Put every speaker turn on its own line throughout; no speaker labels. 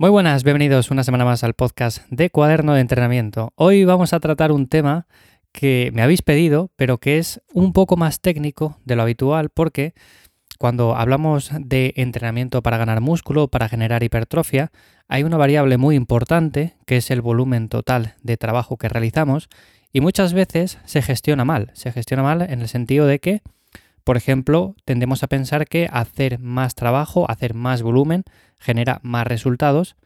Muy buenas, bienvenidos una semana más al podcast de Cuaderno de Entrenamiento. Hoy vamos a tratar un tema que me habéis pedido, pero que es un poco más técnico de lo habitual porque cuando hablamos de entrenamiento para ganar músculo, para generar hipertrofia, hay una variable muy importante que es el volumen total de trabajo que realizamos y muchas veces se gestiona mal. Se gestiona mal en el sentido de que, por ejemplo, tendemos a pensar que hacer más trabajo, hacer más volumen, genera más resultados,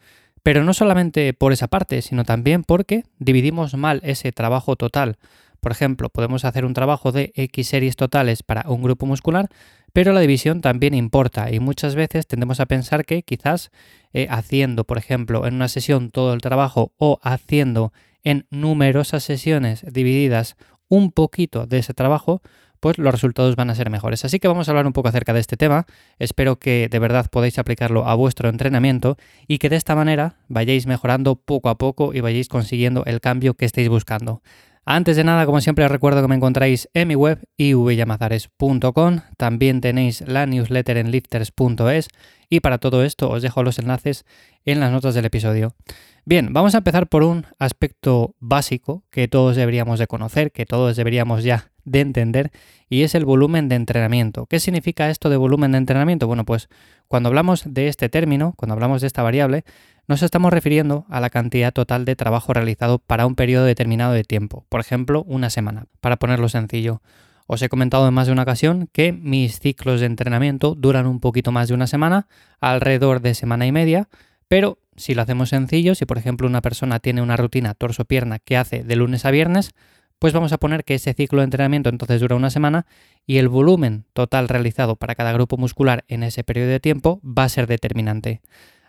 pero no solamente por esa parte, sino también porque dividimos mal ese trabajo total. Por ejemplo, podemos hacer un trabajo de X series totales para un grupo muscular, pero la división también importa y muchas veces tendemos a pensar que quizás eh, haciendo, por ejemplo, en una sesión todo el trabajo o haciendo en numerosas sesiones divididas un poquito de ese trabajo, pues los resultados van a ser mejores. Así que vamos a hablar un poco acerca de este tema. Espero que de verdad podáis aplicarlo a vuestro entrenamiento y que de esta manera vayáis mejorando poco a poco y vayáis consiguiendo el cambio que estéis buscando. Antes de nada, como siempre, os recuerdo que me encontráis en mi web ivyamazares.com. También tenéis la newsletter en lifters.es y para todo esto os dejo los enlaces en las notas del episodio. Bien, vamos a empezar por un aspecto básico que todos deberíamos de conocer, que todos deberíamos ya de entender y es el volumen de entrenamiento. ¿Qué significa esto de volumen de entrenamiento? Bueno, pues cuando hablamos de este término, cuando hablamos de esta variable, nos estamos refiriendo a la cantidad total de trabajo realizado para un periodo determinado de tiempo, por ejemplo, una semana, para ponerlo sencillo. Os he comentado en más de una ocasión que mis ciclos de entrenamiento duran un poquito más de una semana, alrededor de semana y media, pero si lo hacemos sencillo, si por ejemplo una persona tiene una rutina torso-pierna que hace de lunes a viernes, pues vamos a poner que ese ciclo de entrenamiento entonces dura una semana y el volumen total realizado para cada grupo muscular en ese periodo de tiempo va a ser determinante.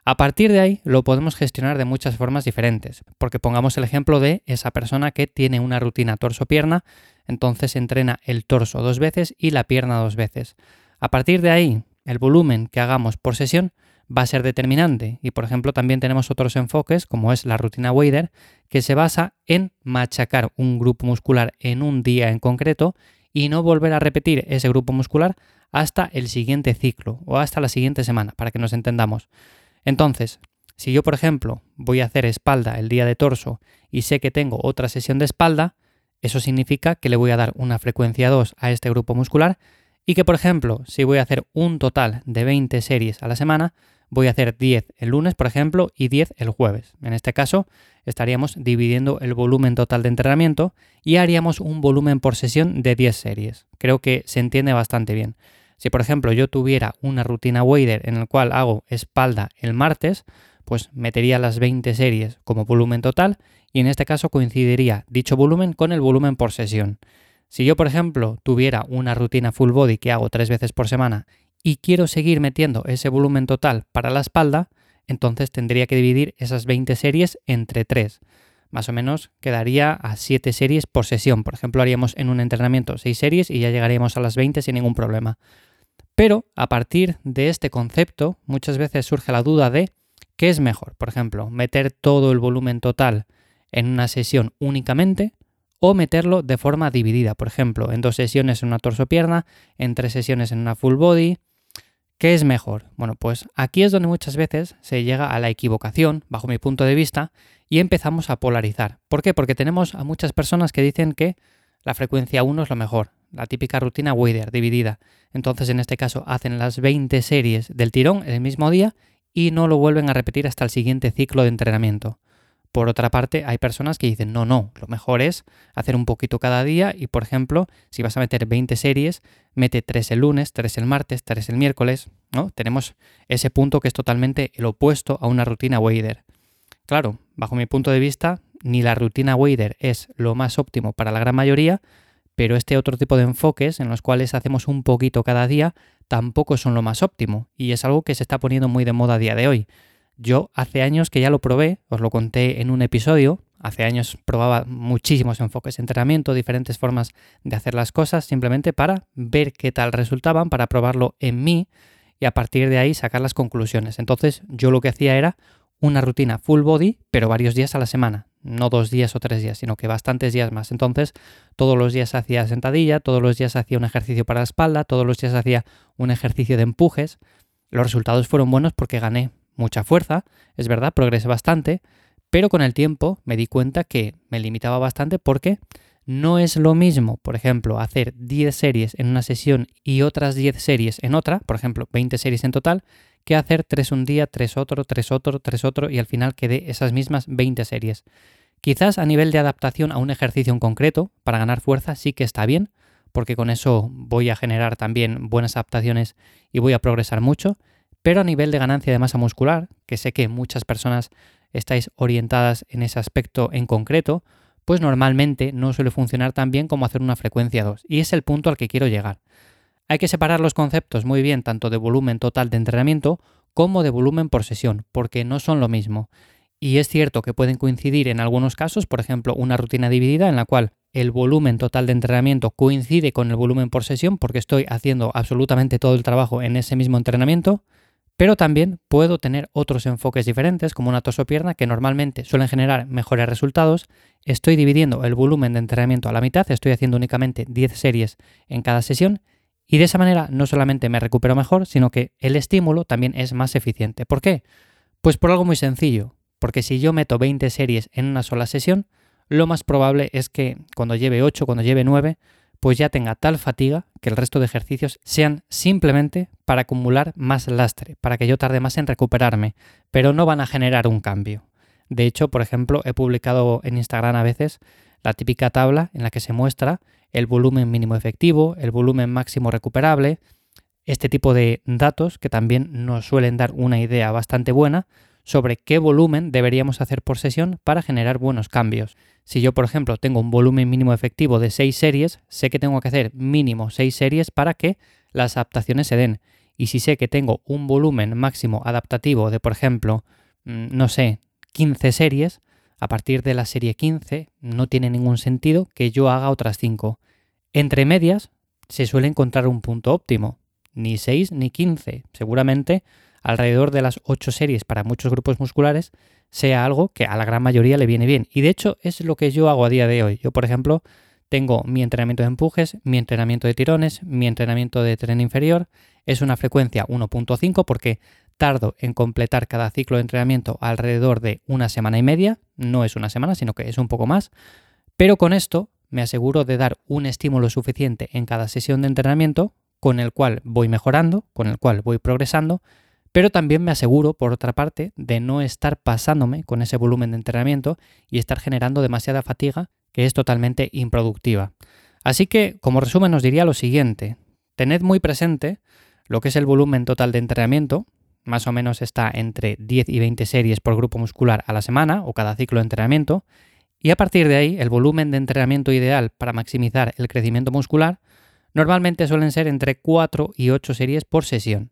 A partir de ahí lo podemos gestionar de muchas formas diferentes, porque pongamos el ejemplo de esa persona que tiene una rutina torso-pierna, entonces entrena el torso dos veces y la pierna dos veces. A partir de ahí, el volumen que hagamos por sesión va a ser determinante. Y por ejemplo, también tenemos otros enfoques, como es la rutina Wader, que se basa en machacar un grupo muscular en un día en concreto y no volver a repetir ese grupo muscular hasta el siguiente ciclo o hasta la siguiente semana, para que nos entendamos. Entonces, si yo, por ejemplo, voy a hacer espalda el día de torso y sé que tengo otra sesión de espalda, eso significa que le voy a dar una frecuencia 2 a este grupo muscular y que, por ejemplo, si voy a hacer un total de 20 series a la semana, voy a hacer 10 el lunes, por ejemplo, y 10 el jueves. En este caso, estaríamos dividiendo el volumen total de entrenamiento y haríamos un volumen por sesión de 10 series. Creo que se entiende bastante bien. Si, por ejemplo, yo tuviera una rutina wader en la cual hago espalda el martes, pues metería las 20 series como volumen total y en este caso coincidiría dicho volumen con el volumen por sesión. Si yo, por ejemplo, tuviera una rutina full body que hago tres veces por semana y quiero seguir metiendo ese volumen total para la espalda, entonces tendría que dividir esas 20 series entre 3. Más o menos quedaría a 7 series por sesión. Por ejemplo, haríamos en un entrenamiento 6 series y ya llegaríamos a las 20 sin ningún problema. Pero a partir de este concepto, muchas veces surge la duda de qué es mejor. Por ejemplo, meter todo el volumen total en una sesión únicamente o meterlo de forma dividida. Por ejemplo, en dos sesiones en una torso-pierna, en tres sesiones en una full body, ¿Qué es mejor? Bueno, pues aquí es donde muchas veces se llega a la equivocación, bajo mi punto de vista, y empezamos a polarizar. ¿Por qué? Porque tenemos a muchas personas que dicen que la frecuencia 1 es lo mejor, la típica rutina Wader dividida. Entonces, en este caso, hacen las 20 series del tirón el mismo día y no lo vuelven a repetir hasta el siguiente ciclo de entrenamiento. Por otra parte, hay personas que dicen, no, no, lo mejor es hacer un poquito cada día y, por ejemplo, si vas a meter 20 series, mete 3 el lunes, 3 el martes, 3 el miércoles, ¿no? Tenemos ese punto que es totalmente el opuesto a una rutina wader. Claro, bajo mi punto de vista, ni la rutina wader es lo más óptimo para la gran mayoría, pero este otro tipo de enfoques en los cuales hacemos un poquito cada día tampoco son lo más óptimo y es algo que se está poniendo muy de moda a día de hoy. Yo hace años que ya lo probé, os lo conté en un episodio, hace años probaba muchísimos enfoques de entrenamiento, diferentes formas de hacer las cosas, simplemente para ver qué tal resultaban, para probarlo en mí y a partir de ahí sacar las conclusiones. Entonces yo lo que hacía era una rutina full body, pero varios días a la semana, no dos días o tres días, sino que bastantes días más. Entonces todos los días hacía sentadilla, todos los días hacía un ejercicio para la espalda, todos los días hacía un ejercicio de empujes. Los resultados fueron buenos porque gané mucha fuerza, es verdad, progresé bastante, pero con el tiempo me di cuenta que me limitaba bastante porque no es lo mismo, por ejemplo, hacer 10 series en una sesión y otras 10 series en otra, por ejemplo, 20 series en total, que hacer 3 un día, 3 otro, 3 otro, 3 otro y al final quede esas mismas 20 series. Quizás a nivel de adaptación a un ejercicio en concreto, para ganar fuerza, sí que está bien, porque con eso voy a generar también buenas adaptaciones y voy a progresar mucho, pero a nivel de ganancia de masa muscular, que sé que muchas personas estáis orientadas en ese aspecto en concreto, pues normalmente no suele funcionar tan bien como hacer una frecuencia 2. Y es el punto al que quiero llegar. Hay que separar los conceptos muy bien tanto de volumen total de entrenamiento como de volumen por sesión, porque no son lo mismo. Y es cierto que pueden coincidir en algunos casos, por ejemplo, una rutina dividida en la cual el volumen total de entrenamiento coincide con el volumen por sesión porque estoy haciendo absolutamente todo el trabajo en ese mismo entrenamiento, pero también puedo tener otros enfoques diferentes, como una pierna que normalmente suelen generar mejores resultados. Estoy dividiendo el volumen de entrenamiento a la mitad, estoy haciendo únicamente 10 series en cada sesión y de esa manera no solamente me recupero mejor, sino que el estímulo también es más eficiente. ¿Por qué? Pues por algo muy sencillo, porque si yo meto 20 series en una sola sesión, lo más probable es que cuando lleve 8, cuando lleve 9, pues ya tenga tal fatiga que el resto de ejercicios sean simplemente para acumular más lastre, para que yo tarde más en recuperarme, pero no van a generar un cambio. De hecho, por ejemplo, he publicado en Instagram a veces la típica tabla en la que se muestra el volumen mínimo efectivo, el volumen máximo recuperable, este tipo de datos que también nos suelen dar una idea bastante buena sobre qué volumen deberíamos hacer por sesión para generar buenos cambios. Si yo, por ejemplo, tengo un volumen mínimo efectivo de 6 series, sé que tengo que hacer mínimo 6 series para que las adaptaciones se den. Y si sé que tengo un volumen máximo adaptativo de, por ejemplo, mm, no sé, 15 series, a partir de la serie 15 no tiene ningún sentido que yo haga otras 5. Entre medias se suele encontrar un punto óptimo, ni 6 ni 15. Seguramente alrededor de las 8 series para muchos grupos musculares sea algo que a la gran mayoría le viene bien. Y de hecho es lo que yo hago a día de hoy. Yo, por ejemplo, tengo mi entrenamiento de empujes, mi entrenamiento de tirones, mi entrenamiento de tren inferior. Es una frecuencia 1.5 porque tardo en completar cada ciclo de entrenamiento alrededor de una semana y media. No es una semana, sino que es un poco más. Pero con esto me aseguro de dar un estímulo suficiente en cada sesión de entrenamiento con el cual voy mejorando, con el cual voy progresando pero también me aseguro, por otra parte, de no estar pasándome con ese volumen de entrenamiento y estar generando demasiada fatiga que es totalmente improductiva. Así que, como resumen, os diría lo siguiente. Tened muy presente lo que es el volumen total de entrenamiento, más o menos está entre 10 y 20 series por grupo muscular a la semana o cada ciclo de entrenamiento, y a partir de ahí el volumen de entrenamiento ideal para maximizar el crecimiento muscular normalmente suelen ser entre 4 y 8 series por sesión.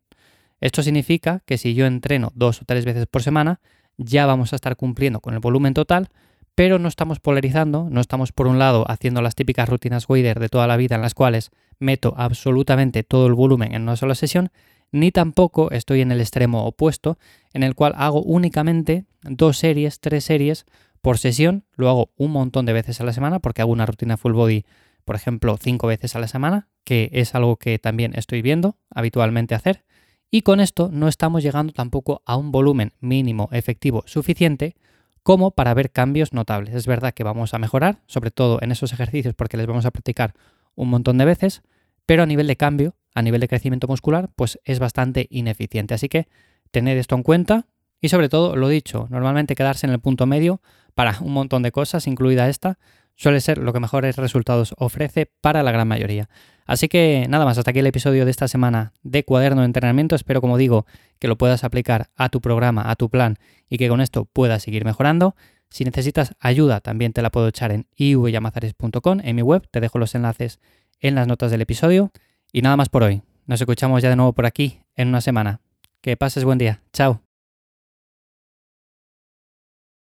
Esto significa que si yo entreno dos o tres veces por semana, ya vamos a estar cumpliendo con el volumen total, pero no estamos polarizando, no estamos por un lado haciendo las típicas rutinas Wader de toda la vida en las cuales meto absolutamente todo el volumen en una sola sesión, ni tampoco estoy en el extremo opuesto, en el cual hago únicamente dos series, tres series por sesión, lo hago un montón de veces a la semana porque hago una rutina full body, por ejemplo, cinco veces a la semana, que es algo que también estoy viendo habitualmente hacer, y con esto no estamos llegando tampoco a un volumen mínimo efectivo suficiente como para ver cambios notables. Es verdad que vamos a mejorar, sobre todo en esos ejercicios porque les vamos a practicar un montón de veces, pero a nivel de cambio, a nivel de crecimiento muscular, pues es bastante ineficiente. Así que tened esto en cuenta y sobre todo, lo dicho, normalmente quedarse en el punto medio para un montón de cosas, incluida esta, suele ser lo que mejores resultados ofrece para la gran mayoría. Así que nada más, hasta aquí el episodio de esta semana de cuaderno de entrenamiento. Espero, como digo, que lo puedas aplicar a tu programa, a tu plan y que con esto puedas seguir mejorando. Si necesitas ayuda, también te la puedo echar en ivyamazares.com, en mi web. Te dejo los enlaces en las notas del episodio. Y nada más por hoy. Nos escuchamos ya de nuevo por aquí en una semana. Que pases buen día. Chao.